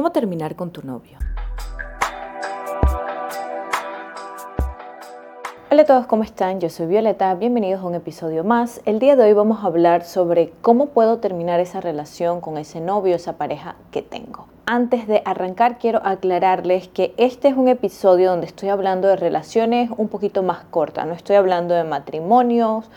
¿Cómo terminar con tu novio? Hola a todos, ¿cómo están? Yo soy Violeta, bienvenidos a un episodio más. El día de hoy vamos a hablar sobre cómo puedo terminar esa relación con ese novio, esa pareja que tengo. Antes de arrancar quiero aclararles que este es un episodio donde estoy hablando de relaciones un poquito más cortas, no estoy hablando de matrimonios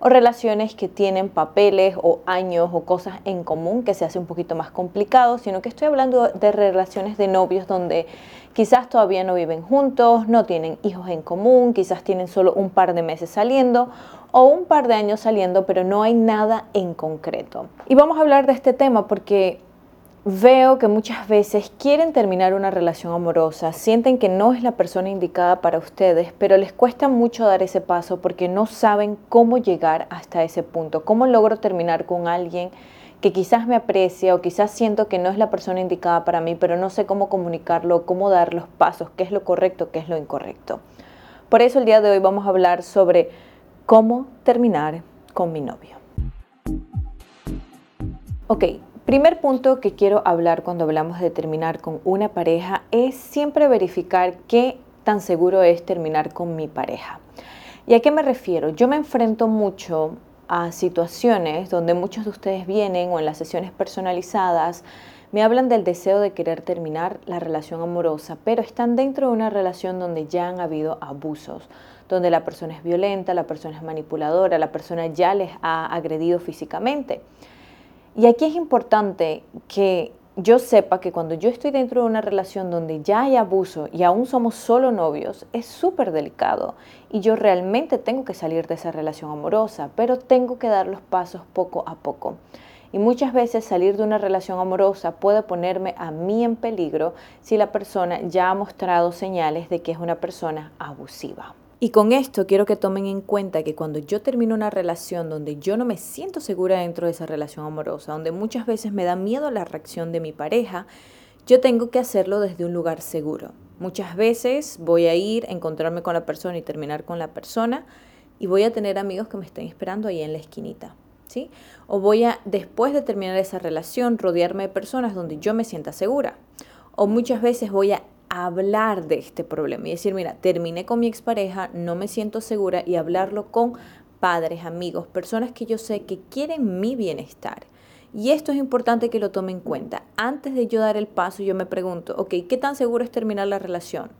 o relaciones que tienen papeles o años o cosas en común que se hace un poquito más complicado, sino que estoy hablando de relaciones de novios donde quizás todavía no viven juntos, no tienen hijos en común, quizás tienen solo un par de meses saliendo o un par de años saliendo, pero no hay nada en concreto. Y vamos a hablar de este tema porque Veo que muchas veces quieren terminar una relación amorosa, sienten que no es la persona indicada para ustedes, pero les cuesta mucho dar ese paso porque no saben cómo llegar hasta ese punto, cómo logro terminar con alguien que quizás me aprecia o quizás siento que no es la persona indicada para mí, pero no sé cómo comunicarlo, cómo dar los pasos, qué es lo correcto, qué es lo incorrecto. Por eso el día de hoy vamos a hablar sobre cómo terminar con mi novio. Ok, Primer punto que quiero hablar cuando hablamos de terminar con una pareja es siempre verificar qué tan seguro es terminar con mi pareja. ¿Y a qué me refiero? Yo me enfrento mucho a situaciones donde muchos de ustedes vienen o en las sesiones personalizadas me hablan del deseo de querer terminar la relación amorosa, pero están dentro de una relación donde ya han habido abusos, donde la persona es violenta, la persona es manipuladora, la persona ya les ha agredido físicamente. Y aquí es importante que yo sepa que cuando yo estoy dentro de una relación donde ya hay abuso y aún somos solo novios, es súper delicado y yo realmente tengo que salir de esa relación amorosa, pero tengo que dar los pasos poco a poco. Y muchas veces salir de una relación amorosa puede ponerme a mí en peligro si la persona ya ha mostrado señales de que es una persona abusiva. Y con esto quiero que tomen en cuenta que cuando yo termino una relación donde yo no me siento segura dentro de esa relación amorosa, donde muchas veces me da miedo la reacción de mi pareja, yo tengo que hacerlo desde un lugar seguro. Muchas veces voy a ir, a encontrarme con la persona y terminar con la persona y voy a tener amigos que me estén esperando ahí en la esquinita. ¿Sí? O voy a, después de terminar esa relación, rodearme de personas donde yo me sienta segura. O muchas veces voy a hablar de este problema y decir, mira, terminé con mi expareja, no me siento segura y hablarlo con padres, amigos, personas que yo sé que quieren mi bienestar. Y esto es importante que lo tome en cuenta. Antes de yo dar el paso, yo me pregunto, ok, ¿qué tan seguro es terminar la relación?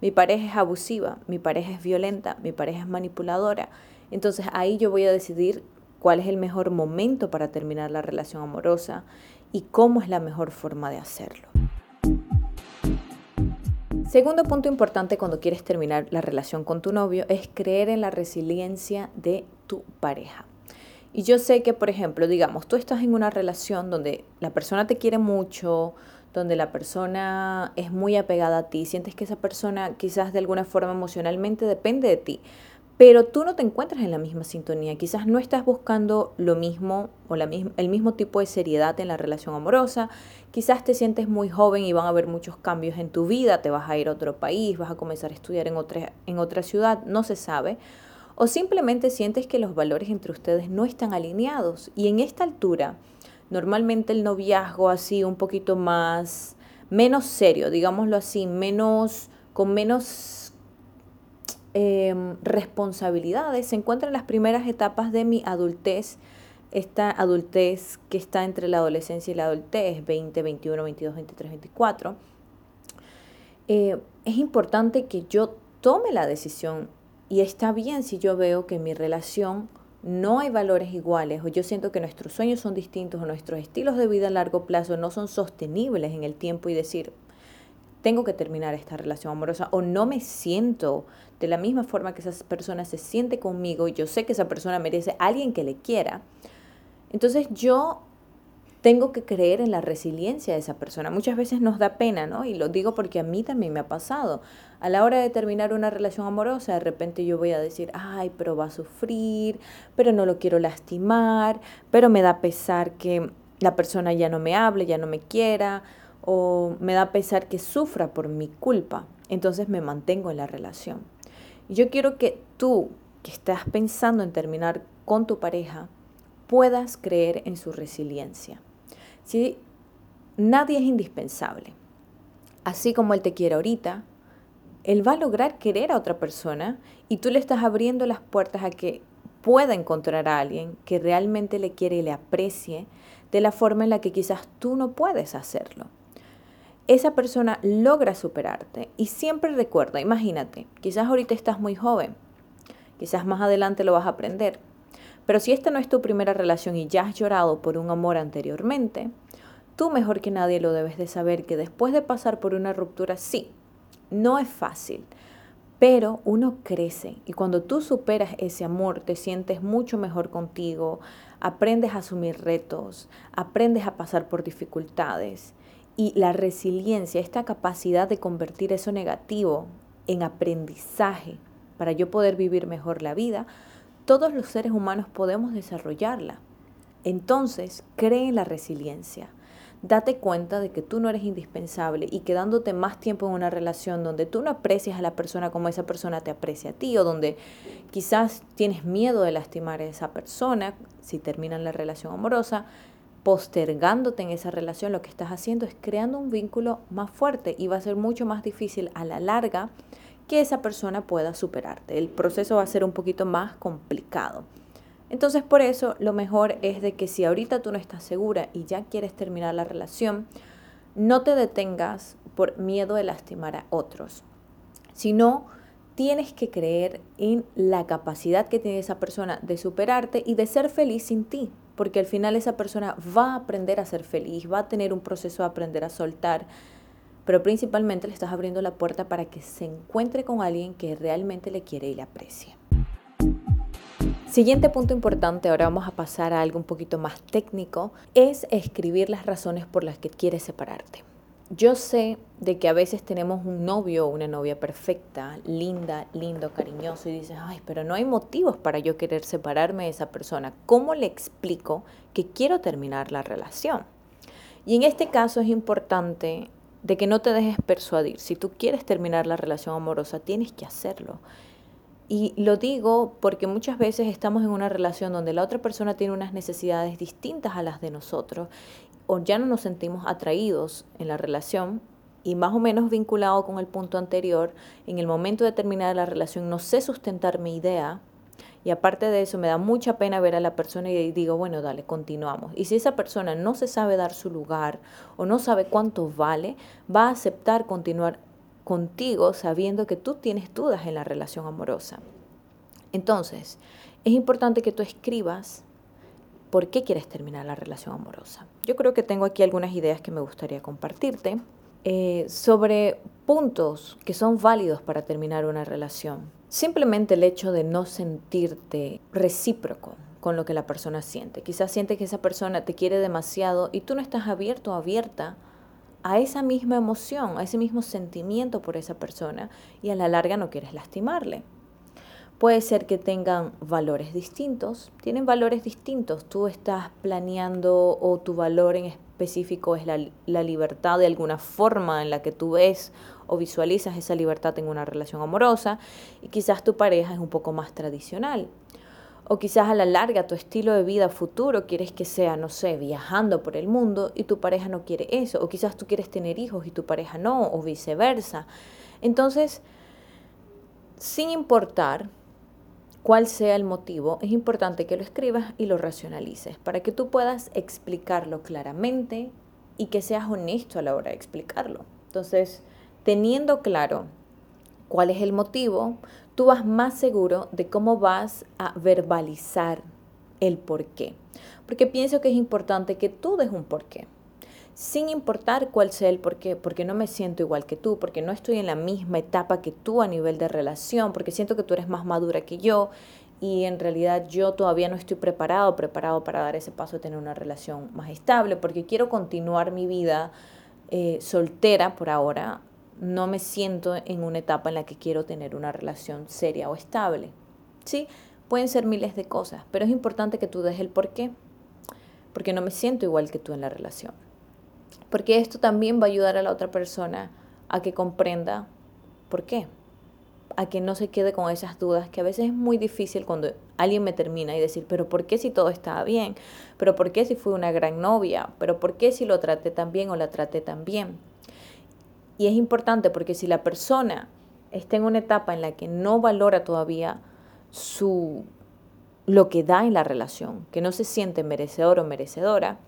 Mi pareja es abusiva, mi pareja es violenta, mi pareja es manipuladora. Entonces ahí yo voy a decidir cuál es el mejor momento para terminar la relación amorosa y cómo es la mejor forma de hacerlo. Segundo punto importante cuando quieres terminar la relación con tu novio es creer en la resiliencia de tu pareja. Y yo sé que, por ejemplo, digamos, tú estás en una relación donde la persona te quiere mucho, donde la persona es muy apegada a ti, sientes que esa persona quizás de alguna forma emocionalmente depende de ti, pero tú no te encuentras en la misma sintonía, quizás no estás buscando lo mismo o la el mismo tipo de seriedad en la relación amorosa, quizás te sientes muy joven y van a haber muchos cambios en tu vida, te vas a ir a otro país, vas a comenzar a estudiar en otra, en otra ciudad, no se sabe, o simplemente sientes que los valores entre ustedes no están alineados. Y en esta altura normalmente el noviazgo así un poquito más menos serio, digámoslo así, menos con menos Em, responsabilidades se encuentra en las primeras etapas de mi adultez, esta adultez que está entre la adolescencia y la adultez, 20, 21, 22, 23, 24. es importante que yo tome la decisión y está bien si yo veo que en mi relación no hay valores iguales o yo siento que nuestros sueños son distintos o nuestros estilos de vida a largo plazo no son sostenibles en el tiempo y decir, tengo que terminar esta relación amorosa o no me siento de la misma forma que esa persona se siente conmigo y yo sé que esa persona merece a alguien que le quiera, entonces yo tengo que creer en la resiliencia de esa persona. Muchas veces nos da pena, ¿no? Y lo digo porque a mí también me ha pasado. A la hora de terminar una relación amorosa, de repente yo voy a decir, ay, pero va a sufrir, pero no lo quiero lastimar, pero me da pesar que la persona ya no me hable, ya no me quiera, o me da pesar que sufra por mi culpa, entonces me mantengo en la relación. Yo quiero que tú, que estás pensando en terminar con tu pareja, puedas creer en su resiliencia. Si nadie es indispensable. Así como él te quiere ahorita, él va a lograr querer a otra persona y tú le estás abriendo las puertas a que pueda encontrar a alguien que realmente le quiere y le aprecie de la forma en la que quizás tú no puedes hacerlo. Esa persona logra superarte y siempre recuerda, imagínate, quizás ahorita estás muy joven, quizás más adelante lo vas a aprender, pero si esta no es tu primera relación y ya has llorado por un amor anteriormente, tú mejor que nadie lo debes de saber que después de pasar por una ruptura, sí, no es fácil, pero uno crece y cuando tú superas ese amor te sientes mucho mejor contigo, aprendes a asumir retos, aprendes a pasar por dificultades y la resiliencia, esta capacidad de convertir eso negativo en aprendizaje para yo poder vivir mejor la vida, todos los seres humanos podemos desarrollarla. Entonces, cree en la resiliencia. Date cuenta de que tú no eres indispensable y quedándote más tiempo en una relación donde tú no aprecias a la persona como esa persona te aprecia a ti o donde quizás tienes miedo de lastimar a esa persona si terminan la relación amorosa, postergándote en esa relación, lo que estás haciendo es creando un vínculo más fuerte y va a ser mucho más difícil a la larga que esa persona pueda superarte. El proceso va a ser un poquito más complicado. Entonces por eso lo mejor es de que si ahorita tú no estás segura y ya quieres terminar la relación, no te detengas por miedo de lastimar a otros, sino tienes que creer en la capacidad que tiene esa persona de superarte y de ser feliz sin ti, porque al final esa persona va a aprender a ser feliz, va a tener un proceso de aprender a soltar, pero principalmente le estás abriendo la puerta para que se encuentre con alguien que realmente le quiere y le aprecie. Siguiente punto importante, ahora vamos a pasar a algo un poquito más técnico, es escribir las razones por las que quieres separarte. Yo sé de que a veces tenemos un novio o una novia perfecta, linda, lindo, cariñoso y dices, ay, pero no hay motivos para yo querer separarme de esa persona. ¿Cómo le explico que quiero terminar la relación? Y en este caso es importante de que no te dejes persuadir. Si tú quieres terminar la relación amorosa, tienes que hacerlo. Y lo digo porque muchas veces estamos en una relación donde la otra persona tiene unas necesidades distintas a las de nosotros ya no nos sentimos atraídos en la relación y más o menos vinculado con el punto anterior, en el momento de terminar la relación no sé sustentar mi idea y aparte de eso me da mucha pena ver a la persona y digo, bueno, dale, continuamos. Y si esa persona no se sabe dar su lugar o no sabe cuánto vale, va a aceptar continuar contigo sabiendo que tú tienes dudas en la relación amorosa. Entonces, es importante que tú escribas por qué quieres terminar la relación amorosa. Yo creo que tengo aquí algunas ideas que me gustaría compartirte eh, sobre puntos que son válidos para terminar una relación. Simplemente el hecho de no sentirte recíproco con lo que la persona siente. Quizás siente que esa persona te quiere demasiado y tú no estás abierto o abierta a esa misma emoción, a ese mismo sentimiento por esa persona y a la larga no quieres lastimarle. Puede ser que tengan valores distintos, tienen valores distintos. Tú estás planeando o tu valor en específico es la, la, libertad de alguna forma en la que tú ves o visualizas esa libertad en una relación amorosa y quizás tu pareja es un poco más tradicional. O quizás a la larga tu estilo de vida futuro quieres que sea, no sé, viajando por el mundo y tu pareja no quiere eso. O quizás tú quieres tener hijos y tu pareja no, o viceversa. Entonces, sin importar cuál sea el motivo, es importante que lo escribas y lo racionalices para que tú puedas explicarlo claramente y que seas honesto a la hora de explicarlo. Entonces, teniendo claro cuál es el motivo, tú vas más seguro de cómo vas a verbalizar el por qué. Porque pienso que es importante que tú des un por qué. Sin importar cuál sea el por qué, porque no me siento igual que tú, porque no estoy en la misma etapa que tú a nivel de relación, porque siento que tú eres más madura que yo y en realidad yo todavía no estoy preparado, preparado para dar ese paso de tener una relación más estable, porque quiero continuar mi vida eh, soltera por ahora, no me siento en una etapa en la que quiero tener una relación seria o estable. Sí, pueden ser miles de cosas, pero es importante que tú des el por qué, porque no me siento igual que tú en la relación. Porque esto también va a ayudar a la otra persona a que comprenda por qué. a que no se quede con esas dudas, que a veces es muy difícil cuando alguien me termina y decir, pero ¿por qué si todo estaba bien? ¿Pero por qué si fui una gran novia? ¿Pero por qué si lo traté tan bien o la traté tan bien? Y es importante porque si la persona está en una etapa en la que no valora todavía su lo que da en la relación, que no se siente merecedor o merecedora,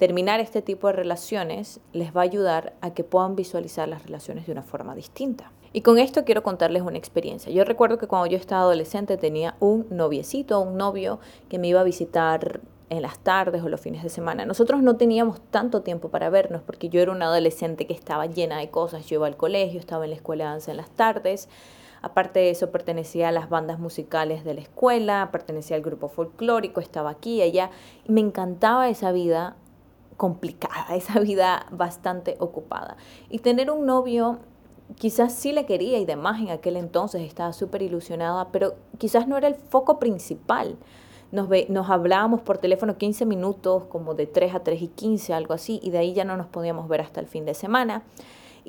terminar este tipo de relaciones les va a ayudar a que puedan visualizar las relaciones de una forma distinta. Y con esto quiero contarles una experiencia. Yo recuerdo que cuando yo estaba adolescente tenía un noviecito, un novio que me iba a visitar en las tardes o los fines de semana. Nosotros no teníamos tanto tiempo para vernos porque yo era una adolescente que estaba llena de cosas. Yo iba al colegio, estaba en la escuela de danza en las tardes. Aparte de eso, pertenecía a las bandas musicales de la escuela, pertenecía al grupo folclórico, estaba aquí y allá. me encantaba esa vida complicada, esa vida bastante ocupada. Y tener un novio quizás sí le quería y demás en aquel entonces, estaba súper ilusionada, pero quizás no era el foco principal. Nos, ve, nos hablábamos por teléfono 15 minutos, como de 3 a 3 y 15, algo así, y de ahí ya no nos podíamos ver hasta el fin de semana.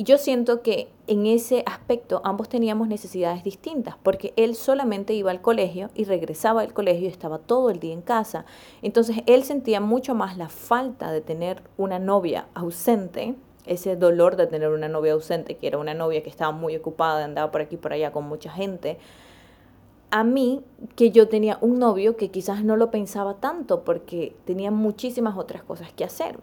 Y yo siento que en ese aspecto ambos teníamos necesidades distintas, porque él solamente iba al colegio y regresaba del colegio y estaba todo el día en casa. Entonces él sentía mucho más la falta de tener una novia ausente ese dolor de tener una novia ausente, que era una novia que estaba muy ocupada, andaba por aquí y por allá con mucha gente, a mí que yo tenía un novio que quizás no lo pensaba tanto porque tenía muchísimas otras cosas que hacer.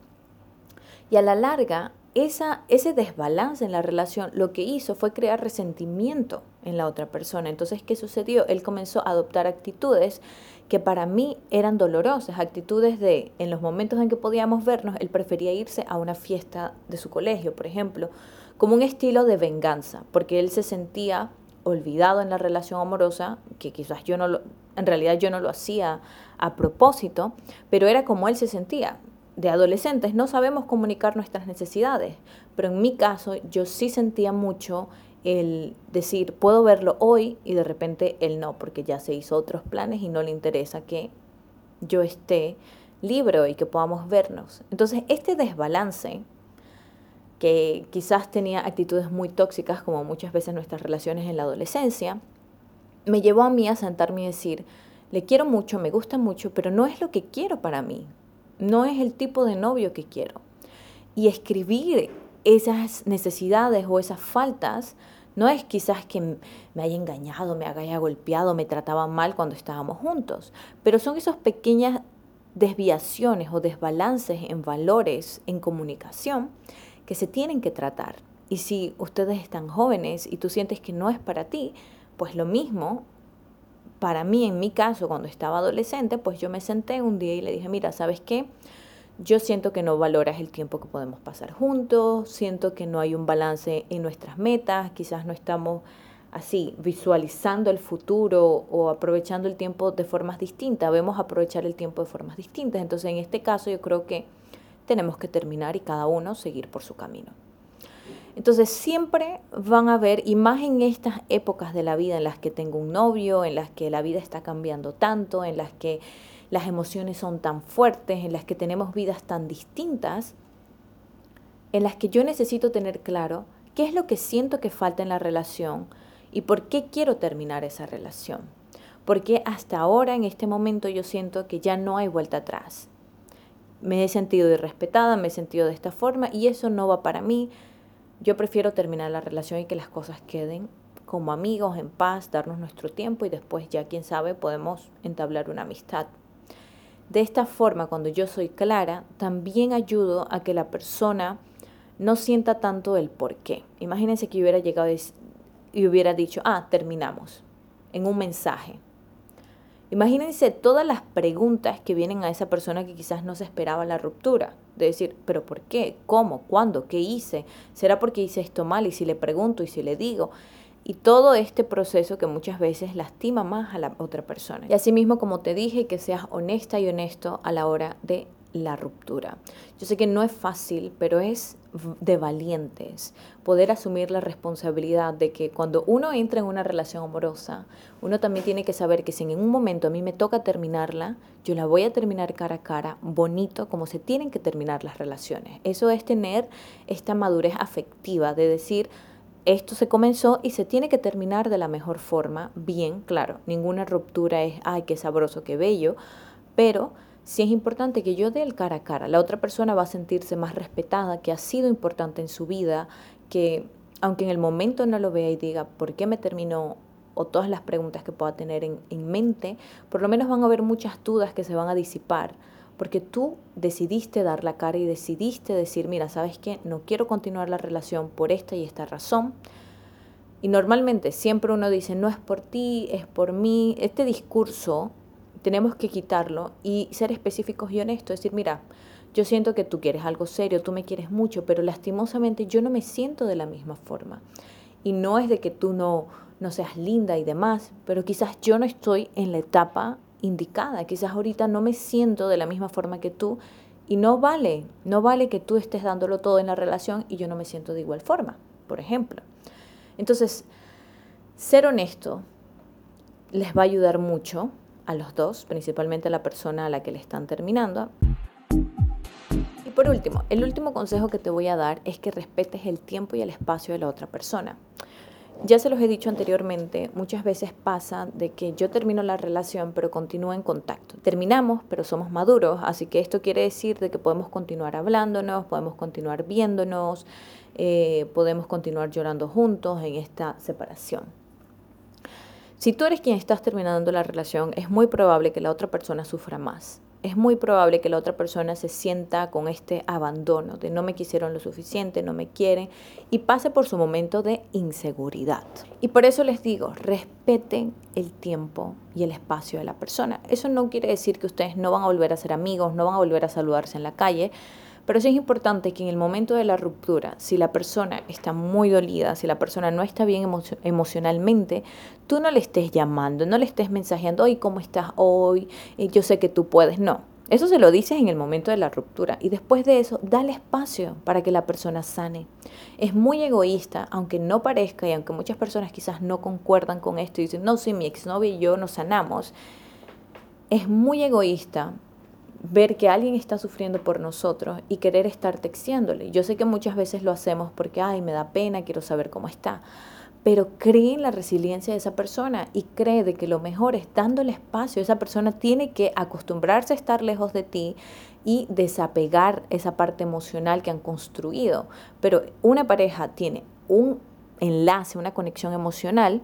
Y a la larga, ese desbalance en la relación lo que hizo fue crear resentimiento en la otra persona. Entonces, ¿qué sucedió? Él comenzó a adoptar actitudes que para mí eran dolorosas, actitudes de, en los momentos en que podíamos vernos, él prefería irse a una fiesta de su colegio, por ejemplo, como un estilo de venganza, porque él se sentía olvidado en la relación amorosa, que quizás yo no lo, en realidad yo no lo hacía a propósito, pero era como él se sentía. De adolescentes no sabemos comunicar nuestras necesidades, pero en mi caso yo sí sentía mucho el decir, puedo verlo hoy y de repente él no, porque ya se hizo otros planes y no le interesa que yo esté libre y que podamos vernos. Entonces, este desbalance, que quizás tenía actitudes muy tóxicas, como muchas veces nuestras relaciones en la adolescencia, me llevó a mí a sentarme y decir, le quiero mucho, me gusta mucho, pero no es lo que quiero para mí, no es el tipo de novio que quiero. Y escribir esas necesidades o esas faltas no es quizás que me haya engañado, me haya golpeado, me trataba mal cuando estábamos juntos, pero son esas pequeñas desviaciones o desbalances en valores, en comunicación, que se tienen que tratar. Y si ustedes están jóvenes y tú sientes que no es para ti, pues lo mismo, para mí, en mi caso, cuando estaba adolescente, pues yo me senté un día y le dije, mira, ¿sabes qué? Yo siento que no valoras el tiempo que podemos pasar juntos, siento que no hay un balance en nuestras metas, quizás no estamos así visualizando el futuro o aprovechando el tiempo de formas distintas, vemos aprovechar el tiempo de formas distintas. Entonces, en este caso yo creo que tenemos que terminar y cada uno seguir por su camino. Entonces siempre van a haber, y más en estas épocas de la vida en las que tengo un novio, en las que la vida está cambiando tanto, en las que las emociones son tan fuertes, en las que tenemos vidas tan distintas, en las que yo necesito tener claro qué es lo que siento que falta en la relación y por qué quiero terminar esa relación. Porque hasta ahora, en este momento, yo siento que ya no hay vuelta atrás. Me he sentido irrespetada, me he sentido de esta forma y eso no va para mí. Yo prefiero terminar la relación y que las cosas queden como amigos, en paz, darnos nuestro tiempo y después ya, quién sabe, podemos entablar una amistad. De esta forma, cuando yo soy clara, también ayudo a que la persona no sienta tanto el por qué. Imagínense que hubiera llegado y hubiera dicho, ah, terminamos, en un mensaje. Imagínense todas las preguntas que vienen a esa persona que quizás no se esperaba la ruptura. De decir, pero ¿por qué? ¿Cómo? ¿Cuándo? ¿Qué hice? ¿Será porque hice esto mal? Y si le pregunto y si le digo. Y todo este proceso que muchas veces lastima más a la otra persona. Y asimismo, como te dije, que seas honesta y honesto a la hora de la ruptura. Yo sé que no es fácil, pero es de valientes poder asumir la responsabilidad de que cuando uno entra en una relación amorosa, uno también tiene que saber que si en un momento a mí me toca terminarla, yo la voy a terminar cara a cara, bonito, como se tienen que terminar las relaciones. Eso es tener esta madurez afectiva de decir, esto se comenzó y se tiene que terminar de la mejor forma, bien, claro, ninguna ruptura es, ay, qué sabroso, qué bello, pero sí es importante que yo dé el cara a cara. La otra persona va a sentirse más respetada, que ha sido importante en su vida, que aunque en el momento no lo vea y diga por qué me terminó o todas las preguntas que pueda tener en, en mente, por lo menos van a haber muchas dudas que se van a disipar porque tú decidiste dar la cara y decidiste decir, mira, ¿sabes qué? No quiero continuar la relación por esta y esta razón. Y normalmente siempre uno dice, no es por ti, es por mí. Este discurso tenemos que quitarlo y ser específicos y honestos, decir, mira, yo siento que tú quieres algo serio, tú me quieres mucho, pero lastimosamente yo no me siento de la misma forma. Y no es de que tú no, no seas linda y demás, pero quizás yo no estoy en la etapa indicada. Quizás ahorita no me siento de la misma forma que tú y no vale, no vale que tú estés dándolo todo en la relación y yo no me siento de igual forma, por ejemplo. Entonces, ser honesto les va a ayudar mucho a los dos, principalmente a la persona a la que le están terminando. Por último, el último consejo que te voy a dar es que respetes el tiempo y el espacio de la otra persona. Ya se los he dicho anteriormente, muchas veces pasa de que yo termino la relación pero continúo en contacto. Terminamos pero somos maduros, así que esto quiere decir de que podemos continuar hablándonos, podemos continuar viéndonos, eh, podemos continuar llorando juntos en esta separación. Si tú eres quien estás terminando la relación, es muy probable que la otra persona sufra más es muy probable que la otra persona se sienta con este abandono de no me quisieron lo suficiente, no me quieren y pase por su momento de inseguridad. Y por eso les digo, respeten el tiempo y el espacio de la persona. Eso no quiere decir que ustedes no van a volver a ser amigos, no van a volver a saludarse en la calle, pero sí es importante que en el momento de la ruptura, si la persona está muy dolida, si la persona no está bien emocionalmente, tú no le estés llamando, no le estés mensajeando, hoy ¿cómo estás hoy? Eh, yo sé que tú puedes. No, eso se lo dices en el momento de la ruptura y después de eso, dale espacio para que la persona sane. Es muy egoísta, aunque no parezca y aunque muchas personas quizás no concuerdan con esto y dicen, no, si mi exnovio y yo nos sanamos, es muy egoísta ver que alguien está sufriendo por nosotros y querer estar texteándole. Yo sé que muchas veces lo hacemos porque, ay, me da pena, quiero saber cómo está. Pero cree en la resiliencia de esa persona y cree de que lo mejor es dándole espacio. Esa persona tiene que acostumbrarse a estar lejos de ti y desapegar esa parte emocional que han construido. Pero una pareja tiene un enlace, una conexión emocional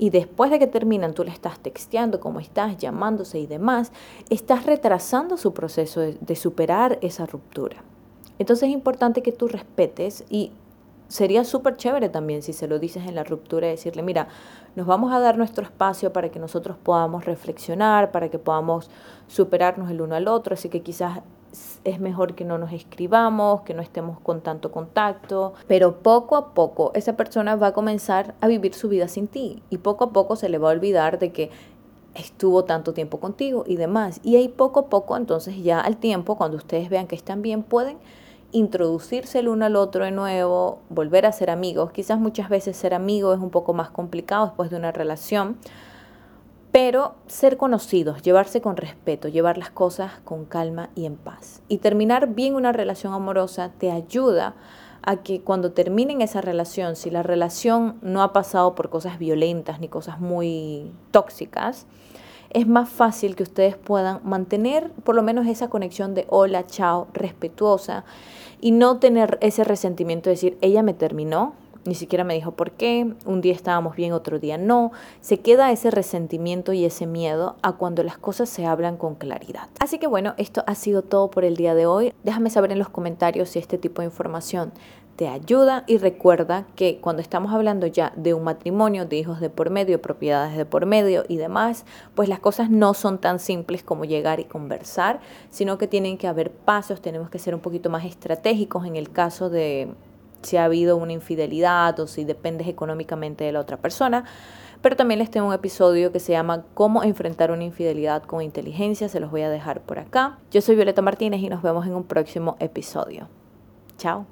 y después de que terminan, tú le estás texteando cómo estás, llamándose y demás, estás retrasando su proceso de, superar esa ruptura. Entonces es importante que tú respetes y sería súper chévere también si se lo dices en la ruptura, decirle, mira, nos vamos a dar nuestro espacio para que nosotros podamos reflexionar, para que podamos superarnos el uno al otro, así que quizás es mejor que no nos escribamos, que no estemos con tanto contacto, pero poco a poco esa persona va a comenzar a vivir su vida sin ti y poco a poco se le va a olvidar de que estuvo tanto tiempo contigo y demás. Y ahí poco a poco, entonces ya al tiempo, cuando ustedes vean que están bien, pueden introducirse el uno al otro de nuevo, volver a ser amigos. Quizás muchas veces ser amigo es un poco más complicado después de una relación, pero ser conocidos, llevarse con respeto, llevar las cosas con calma y en paz. Y terminar bien una relación amorosa te ayuda a que cuando terminen esa relación, si la relación no ha pasado por cosas violentas ni cosas muy tóxicas, es más fácil que ustedes puedan mantener por lo menos esa conexión de hola, chao, respetuosa y no tener ese resentimiento de decir, ella me terminó, ni siquiera me dijo por qué, un día estábamos bien, otro día no. Se queda ese resentimiento y ese miedo a cuando las cosas se hablan con claridad. Así que bueno, esto ha sido todo por el día de hoy. Déjame saber en los comentarios si este tipo de información te ayuda y recuerda que cuando estamos hablando ya de un matrimonio, de hijos de por medio, propiedades de por medio y demás, pues las cosas no son tan simples como llegar y conversar, sino que tienen que haber pasos, tenemos que ser un poquito más estratégicos en el caso de si ha habido una infidelidad o si dependes económicamente de la otra persona. Pero también les tengo un episodio que se llama Cómo enfrentar una infidelidad con inteligencia. Se los voy a dejar por acá. Yo soy Violeta Martínez y nos vemos en un próximo episodio. Chao.